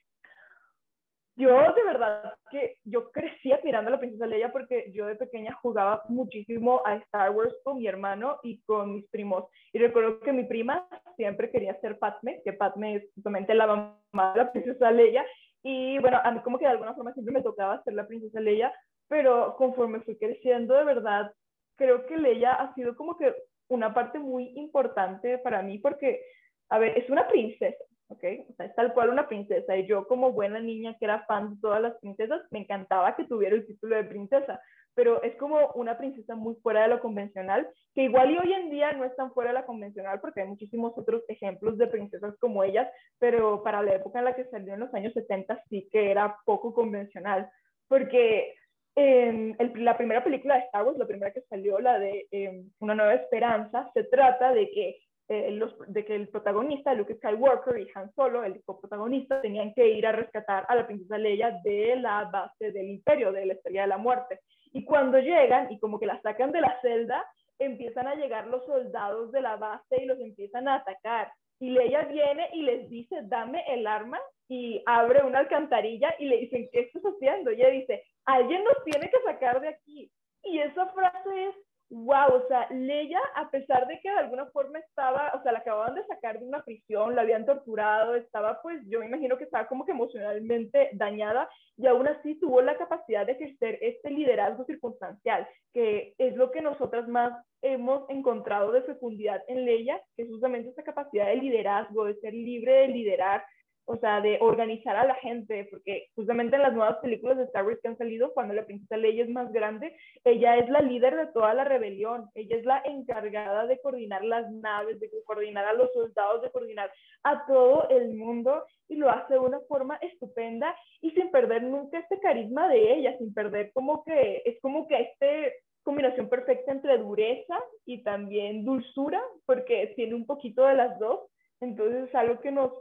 Yo de verdad que yo crecí admirando a la princesa Leia porque yo de pequeña jugaba muchísimo a Star Wars con mi hermano y con mis primos. Y recuerdo que mi prima siempre quería ser Padme, que Padme es justamente la mamá de la princesa Leia. Y bueno, a mí como que de alguna forma siempre me tocaba ser la princesa Leia, pero conforme fui creciendo, de verdad, creo que Leia ha sido como que una parte muy importante para mí porque, a ver, es una princesa, ¿ok? O sea, es tal cual una princesa. Y yo como buena niña que era fan de todas las princesas, me encantaba que tuviera el título de princesa. Pero es como una princesa muy fuera de lo convencional, que igual y hoy en día no es tan fuera de la convencional porque hay muchísimos otros ejemplos de princesas como ellas, pero para la época en la que salió en los años 70 sí que era poco convencional. Porque en la primera película de Star Wars, la primera que salió, la de em, Una Nueva Esperanza, se trata de que eh, los, de que el protagonista, Luke Skywalker y Han Solo, el coprotagonista, tenían que ir a rescatar a la princesa Leia de la base del imperio, de la Estrella de la Muerte. Y cuando llegan y como que la sacan de la celda, empiezan a llegar los soldados de la base y los empiezan a atacar. Y Leia viene y les dice, dame el arma y abre una alcantarilla y le dicen, ¿qué estás haciendo? Y ella dice, alguien nos tiene que sacar de aquí. Y esa frase es wow, o sea, Leia, a pesar de que de alguna forma estaba, o sea, la acababan de sacar de una prisión, la habían torturado, estaba pues, yo me imagino que estaba como que emocionalmente dañada y aún así tuvo la capacidad de ejercer este liderazgo circunstancial, que es lo que nosotras más hemos encontrado de fecundidad en Leia, que es justamente esa capacidad de liderazgo, de ser libre de liderar, o sea, de organizar a la gente, porque justamente en las nuevas películas de Star Wars que han salido, cuando la princesa Leia es más grande, ella es la líder de toda la rebelión, ella es la encargada de coordinar las naves, de coordinar a los soldados, de coordinar a todo el mundo, y lo hace de una forma estupenda y sin perder nunca este carisma de ella, sin perder como que, es como que este combinación perfecta entre dureza y también dulzura, porque tiene un poquito de las dos, entonces es algo que nos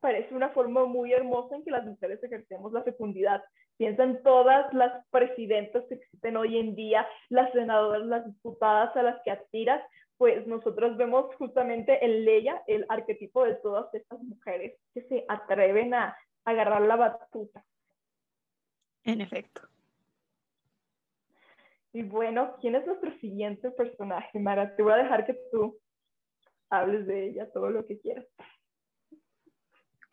parece una forma muy hermosa en que las mujeres ejercemos la fecundidad. Piensa en todas las presidentas que existen hoy en día, las senadoras, las diputadas a las que aspiras, pues nosotros vemos justamente en Leia el arquetipo de todas estas mujeres que se atreven a agarrar la batuta. En efecto. Y bueno, ¿quién es nuestro siguiente personaje, Mara? Te voy a dejar que tú hables de ella todo lo que quieras.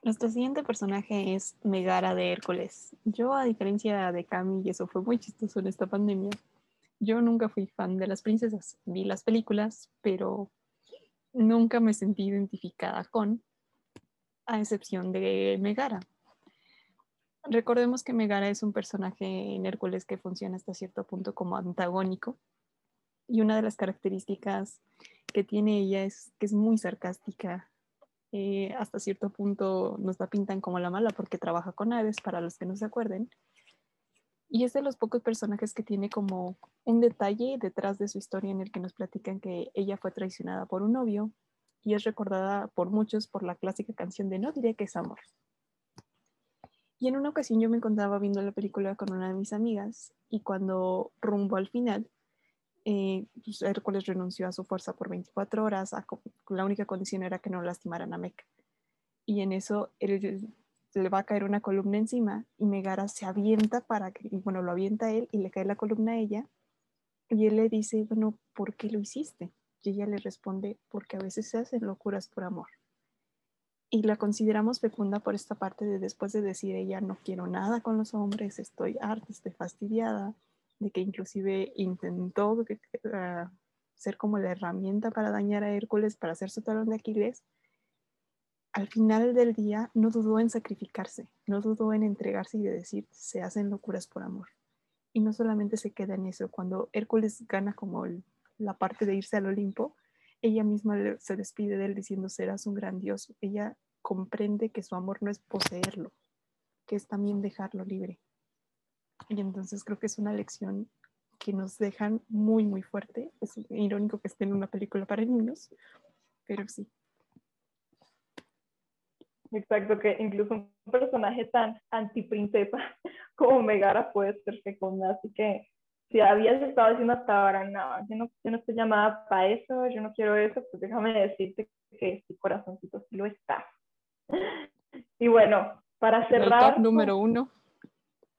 Nuestro siguiente personaje es Megara de Hércules. Yo, a diferencia de Cami, y eso fue muy chistoso en esta pandemia, yo nunca fui fan de las princesas. Vi las películas, pero nunca me sentí identificada con, a excepción de Megara. Recordemos que Megara es un personaje en Hércules que funciona hasta cierto punto como antagónico. Y una de las características que tiene ella es que es muy sarcástica, eh, hasta cierto punto nos la pintan como la mala porque trabaja con aves, para los que no se acuerden. Y es de los pocos personajes que tiene como un detalle detrás de su historia en el que nos platican que ella fue traicionada por un novio y es recordada por muchos por la clásica canción de No diré que es amor. Y en una ocasión yo me encontraba viendo la película con una de mis amigas y cuando rumbo al final eh, pues, Hércules renunció a su fuerza por 24 horas, la única condición era que no lastimaran a Mec. Y en eso él, le va a caer una columna encima y Megara se avienta para que, bueno, lo avienta él y le cae la columna a ella. Y él le dice, bueno, ¿por qué lo hiciste? Y ella le responde, porque a veces se hacen locuras por amor. Y la consideramos fecunda por esta parte de después de decir, ella no quiero nada con los hombres, estoy harta, estoy fastidiada, de que inclusive intentó uh, ser como la herramienta para dañar a Hércules, para hacer su talón de Aquiles, al final del día no dudó en sacrificarse, no dudó en entregarse y de decir, se hacen locuras por amor. Y no solamente se queda en eso, cuando Hércules gana como la parte de irse al Olimpo, ella misma se despide de él diciendo, serás un gran dios. Ella comprende que su amor no es poseerlo, que es también dejarlo libre. Y entonces creo que es una lección que nos dejan muy, muy fuerte. Es irónico que esté en una película para niños, pero sí. Exacto, que incluso un personaje tan antiprincesa como Megara puede ser fecunda, así que si habías estado diciendo hasta ahora, no, yo no, yo no estoy llamada para eso, yo no quiero eso, pues déjame decirte que tu corazoncito sí lo está. Y bueno, para cerrar... El número uno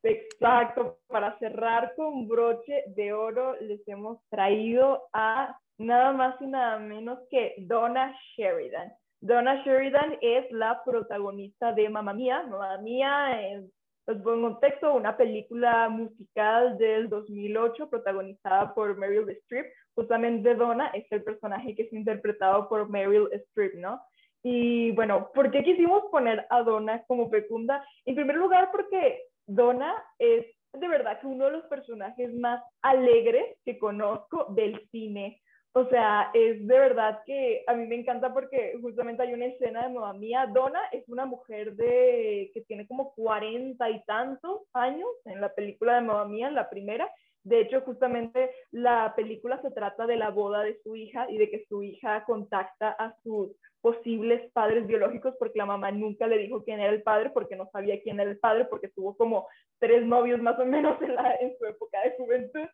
Exacto, para cerrar con broche de oro les hemos traído a nada más y nada menos que Donna Sheridan. Donna Sheridan es la protagonista de Mamma Mía. Mamma Mía, en, les pongo en contexto, una película musical del 2008 protagonizada por Meryl Streep. Justamente Donna es el personaje que es interpretado por Meryl Streep, ¿no? Y bueno, ¿por qué quisimos poner a Donna como fecunda? En primer lugar, porque Donna es de verdad que uno de los personajes más alegres que conozco del cine. O sea, es de verdad que a mí me encanta porque justamente hay una escena de Mamma Mía. Donna es una mujer de que tiene como cuarenta y tantos años en la película de Mamma Mía, en la primera. De hecho, justamente la película se trata de la boda de su hija y de que su hija contacta a sus posibles padres biológicos porque la mamá nunca le dijo quién era el padre porque no sabía quién era el padre porque tuvo como tres novios más o menos en, la, en su época de juventud.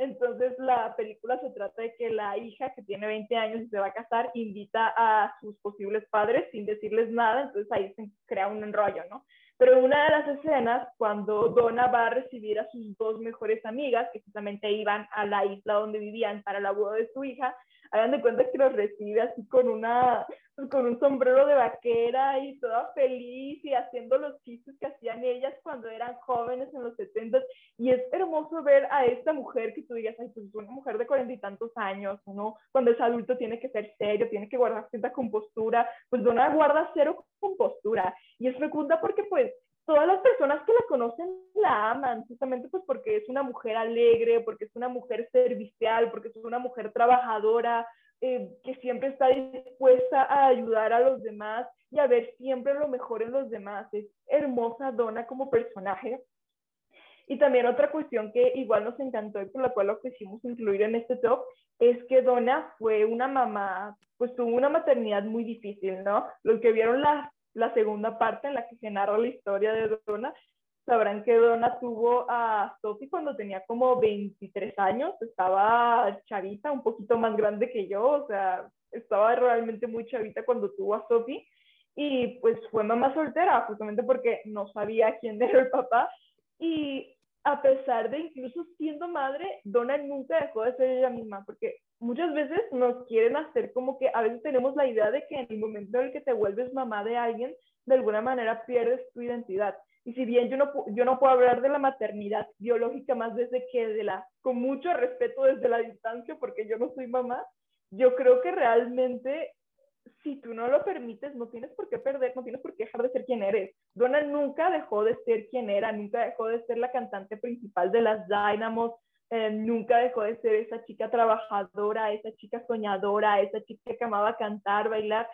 Entonces la película se trata de que la hija que tiene 20 años y se va a casar invita a sus posibles padres sin decirles nada, entonces ahí se crea un enrollo, ¿no? Pero una de las escenas, cuando Donna va a recibir a sus dos mejores amigas, que justamente iban a la isla donde vivían para la boda de su hija, hagan de cuenta que los recibe así con una con un sombrero de vaquera y toda feliz y haciendo los chistes que hacían ellas cuando eran jóvenes en los 70 y es hermoso ver a esta mujer que tú digas, ay, pues es una mujer de cuarenta y tantos años, uno cuando es adulto tiene que ser serio, tiene que guardar cierta compostura, pues Donna guarda cero compostura. Y es fecunda porque pues todas las personas que la conocen la aman, justamente pues porque es una mujer alegre, porque es una mujer servicial, porque es una mujer trabajadora, eh, que siempre está dispuesta a ayudar a los demás y a ver siempre lo mejor en los demás. Es hermosa Donna como personaje. Y también otra cuestión que igual nos encantó y por la cual lo quisimos incluir en este top es que Donna fue una mamá, pues tuvo una maternidad muy difícil, ¿no? Los que vieron la, la segunda parte en la que se narra la historia de Donna. Sabrán que Donna tuvo a Sophie cuando tenía como 23 años, estaba chavita, un poquito más grande que yo, o sea, estaba realmente muy chavita cuando tuvo a Sophie y pues fue mamá soltera, justamente porque no sabía quién era el papá. Y a pesar de incluso siendo madre, Donna nunca dejó de ser ella misma, porque muchas veces nos quieren hacer como que a veces tenemos la idea de que en el momento en el que te vuelves mamá de alguien, de alguna manera pierdes tu identidad. Y si bien yo no, yo no puedo hablar de la maternidad biológica más desde que de la, con mucho respeto desde la distancia, porque yo no soy mamá, yo creo que realmente si tú no lo permites, no tienes por qué perder, no tienes por qué dejar de ser quien eres. Donald nunca dejó de ser quien era, nunca dejó de ser la cantante principal de las Dynamos, eh, nunca dejó de ser esa chica trabajadora, esa chica soñadora, esa chica que amaba cantar, bailar.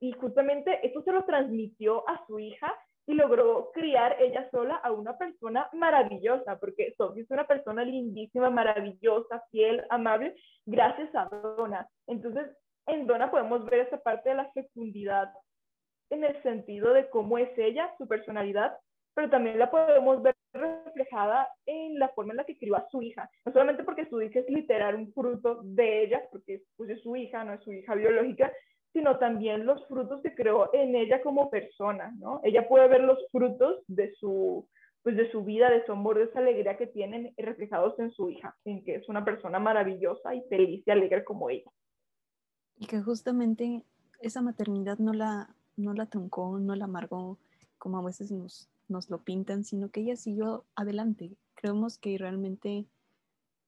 Y justamente eso se lo transmitió a su hija y logró criar ella sola a una persona maravillosa, porque Sophie es una persona lindísima, maravillosa, fiel, amable, gracias a Donna. Entonces, en Donna podemos ver esa parte de la fecundidad en el sentido de cómo es ella, su personalidad, pero también la podemos ver reflejada en la forma en la que crió a su hija. No solamente porque su hija es literal un fruto de ella, porque pues, es su hija, no es su hija biológica, sino también los frutos que creó en ella como persona, ¿no? Ella puede ver los frutos de su, pues de su vida, de su amor, de esa alegría que tienen reflejados en su hija, en que es una persona maravillosa y feliz y alegre como ella. Y que justamente esa maternidad no la, no la truncó, no la amargó, como a veces nos, nos lo pintan, sino que ella siguió adelante. Creemos que realmente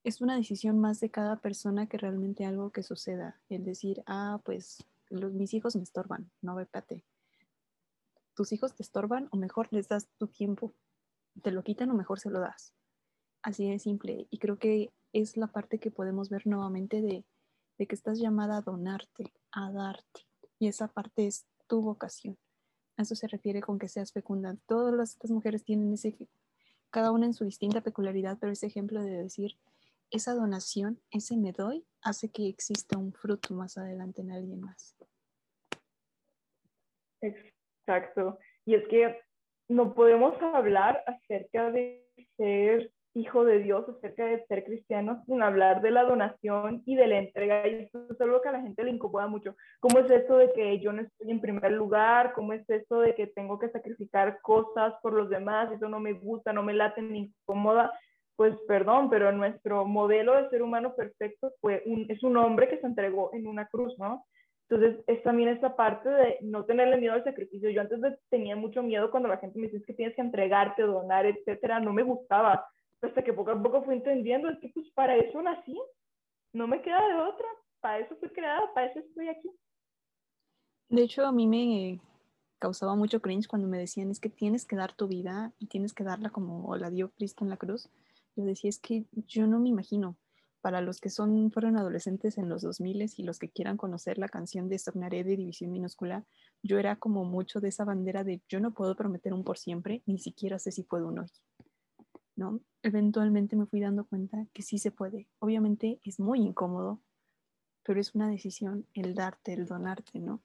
es una decisión más de cada persona que realmente algo que suceda. El decir, ah, pues mis hijos me estorban, no, vépate. Tus hijos te estorban o mejor les das tu tiempo, te lo quitan o mejor se lo das. Así de simple. Y creo que es la parte que podemos ver nuevamente de, de que estás llamada a donarte, a darte. Y esa parte es tu vocación. A eso se refiere con que seas fecunda. Todas estas mujeres tienen ese, cada una en su distinta peculiaridad, pero ese ejemplo de decir, esa donación, ese me doy, hace que exista un fruto más adelante en alguien más. Exacto. Y es que no podemos hablar acerca de ser hijo de Dios, acerca de ser cristiano, sin hablar de la donación y de la entrega. Y eso es algo que a la gente le incomoda mucho. ¿Cómo es esto de que yo no estoy en primer lugar? ¿Cómo es esto de que tengo que sacrificar cosas por los demás? Eso no me gusta, no me late, me incomoda. Pues perdón, pero nuestro modelo de ser humano perfecto fue un, es un hombre que se entregó en una cruz, ¿no? Entonces, es también esta parte de no tenerle miedo al sacrificio. Yo antes tenía mucho miedo cuando la gente me dice que tienes que entregarte, donar, etcétera. No me gustaba hasta que poco a poco fui entendiendo, es que pues para eso nací, no me queda de otra, para eso fui creada, para eso estoy aquí. De hecho, a mí me causaba mucho cringe cuando me decían, es que tienes que dar tu vida y tienes que darla como la dio Cristo en la cruz. Yo decía, es que yo no me imagino. Para los que son, fueron adolescentes en los 2000 y los que quieran conocer la canción de Sognaré de División Minúscula, yo era como mucho de esa bandera de yo no puedo prometer un por siempre, ni siquiera sé si puedo un hoy. ¿No? Eventualmente me fui dando cuenta que sí se puede. Obviamente es muy incómodo, pero es una decisión el darte, el donarte, ¿no?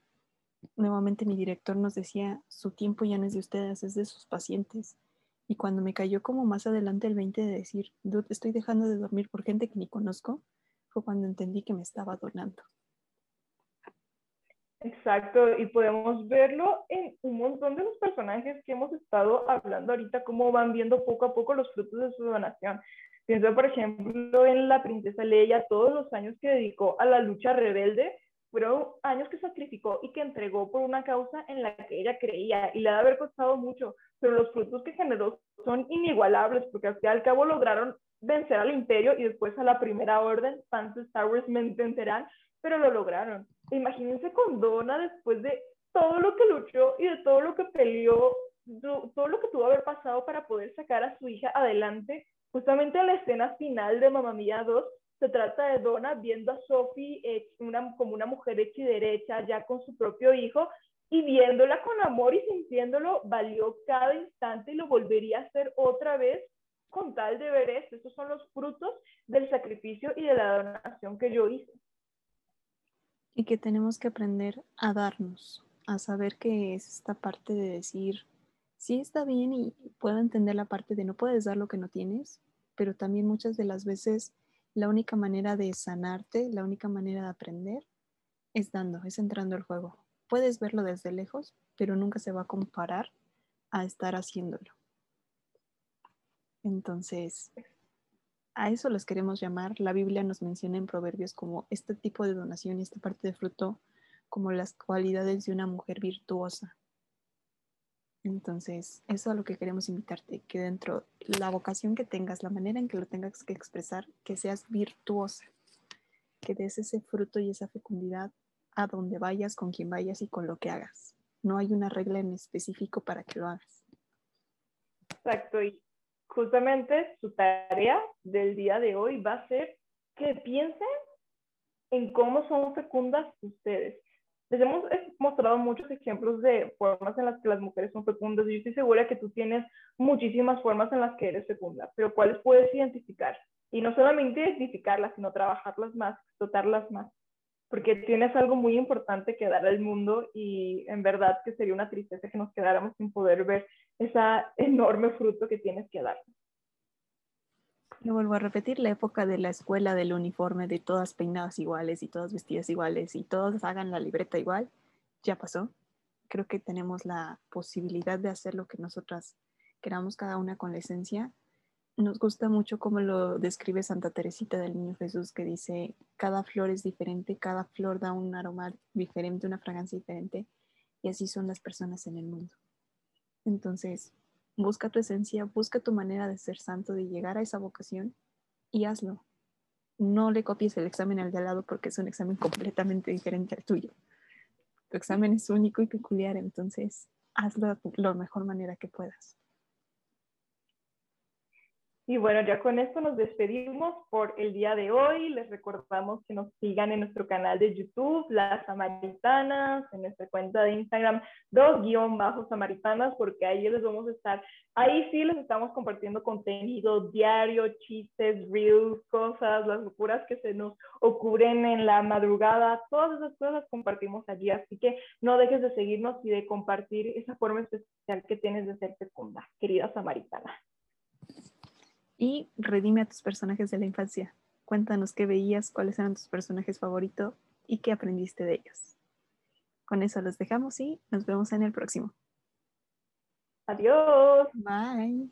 Nuevamente mi director nos decía, su tiempo ya no es de ustedes, es de sus pacientes. Y cuando me cayó como más adelante el 20 de decir, estoy dejando de dormir por gente que ni conozco, fue cuando entendí que me estaba donando. Exacto, y podemos verlo en un montón de los personajes que hemos estado hablando ahorita, cómo van viendo poco a poco los frutos de su donación. Pienso, por ejemplo, en la princesa Leia, todos los años que dedicó a la lucha rebelde, fueron años que sacrificó y que entregó por una causa en la que ella creía y le ha de haber costado mucho, pero los frutos que generó son inigualables porque al fin al cabo lograron vencer al imperio y después a la primera orden, fans de Star Wars me entenderán, pero lo lograron. Imagínense con Donna después de todo lo que luchó y de todo lo que peleó, todo lo que tuvo que haber pasado para poder sacar a su hija adelante. Justamente en la escena final de Mamma Mía 2, se trata de Donna viendo a Sophie una, como una mujer hecha y derecha, ya con su propio hijo, y viéndola con amor y sintiéndolo, valió cada instante y lo volvería a hacer otra vez con tal de ver esto. Esos son los frutos del sacrificio y de la donación que yo hice y que tenemos que aprender a darnos, a saber que es esta parte de decir, sí está bien y puedo entender la parte de no puedes dar lo que no tienes, pero también muchas de las veces la única manera de sanarte, la única manera de aprender es dando, es entrando al juego. Puedes verlo desde lejos, pero nunca se va a comparar a estar haciéndolo. Entonces, a eso los queremos llamar. La Biblia nos menciona en Proverbios como este tipo de donación y esta parte de fruto como las cualidades de una mujer virtuosa. Entonces, eso es lo que queremos invitarte, que dentro la vocación que tengas, la manera en que lo tengas que expresar, que seas virtuosa, que des ese fruto y esa fecundidad a donde vayas, con quien vayas y con lo que hagas. No hay una regla en específico para que lo hagas. Exacto, y justamente su tarea del día de hoy va a ser que piensen en cómo son fecundas ustedes. Les hemos mostrado muchos ejemplos de formas en las que las mujeres son fecundas yo estoy segura que tú tienes muchísimas formas en las que eres fecunda, pero ¿cuáles puedes identificar? Y no solamente identificarlas, sino trabajarlas más, explotarlas más porque tienes algo muy importante que dar al mundo y en verdad que sería una tristeza que nos quedáramos sin poder ver esa enorme fruto que tienes que dar. Lo vuelvo a repetir, la época de la escuela del uniforme, de todas peinadas iguales y todas vestidas iguales y todas hagan la libreta igual, ya pasó. Creo que tenemos la posibilidad de hacer lo que nosotras queramos cada una con la esencia nos gusta mucho cómo lo describe Santa Teresita del Niño Jesús, que dice, cada flor es diferente, cada flor da un aroma diferente, una fragancia diferente, y así son las personas en el mundo. Entonces, busca tu esencia, busca tu manera de ser santo, de llegar a esa vocación y hazlo. No le copies el examen al de al lado porque es un examen completamente diferente al tuyo. Tu examen es único y peculiar, entonces hazlo de la mejor manera que puedas. Y bueno, ya con esto nos despedimos por el día de hoy. Les recordamos que nos sigan en nuestro canal de YouTube, Las Samaritanas, en nuestra cuenta de Instagram, dos guion bajos samaritanas, porque ahí les vamos a estar, ahí sí les estamos compartiendo contenido diario, chistes, reels, cosas, las locuras que se nos ocurren en la madrugada, todas esas cosas las compartimos allí. Así que no dejes de seguirnos y de compartir esa forma especial que tienes de ser fecunda, querida samaritana. Y redime a tus personajes de la infancia. Cuéntanos qué veías, cuáles eran tus personajes favoritos y qué aprendiste de ellos. Con eso los dejamos y nos vemos en el próximo. Adiós. Bye.